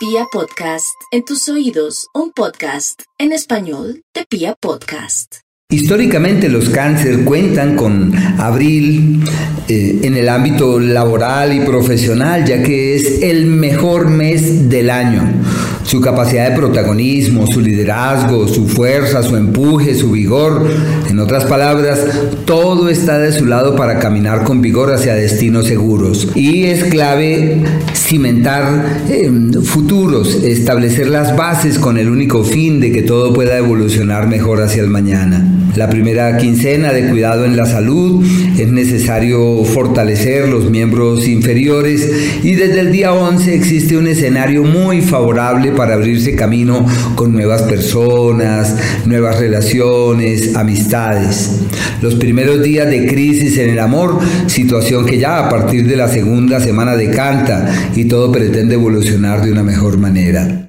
Pia Podcast, en tus oídos, un podcast en español de Pia Podcast. Históricamente los cáncer cuentan con abril eh, en el ámbito laboral y profesional, ya que es el mejor mes del año. Su capacidad de protagonismo, su liderazgo, su fuerza, su empuje, su vigor, en otras palabras, todo está de su lado para caminar con vigor hacia destinos seguros. Y es clave cimentar em, futuros, establecer las bases con el único fin de que todo pueda evolucionar mejor hacia el mañana. La primera quincena de cuidado en la salud es necesario fortalecer los miembros inferiores y desde el día 11 existe un escenario muy favorable para abrirse camino con nuevas personas, nuevas relaciones, amistades. Los primeros días de crisis en el amor, situación que ya a partir de la segunda semana decanta y todo pretende evolucionar de una mejor manera.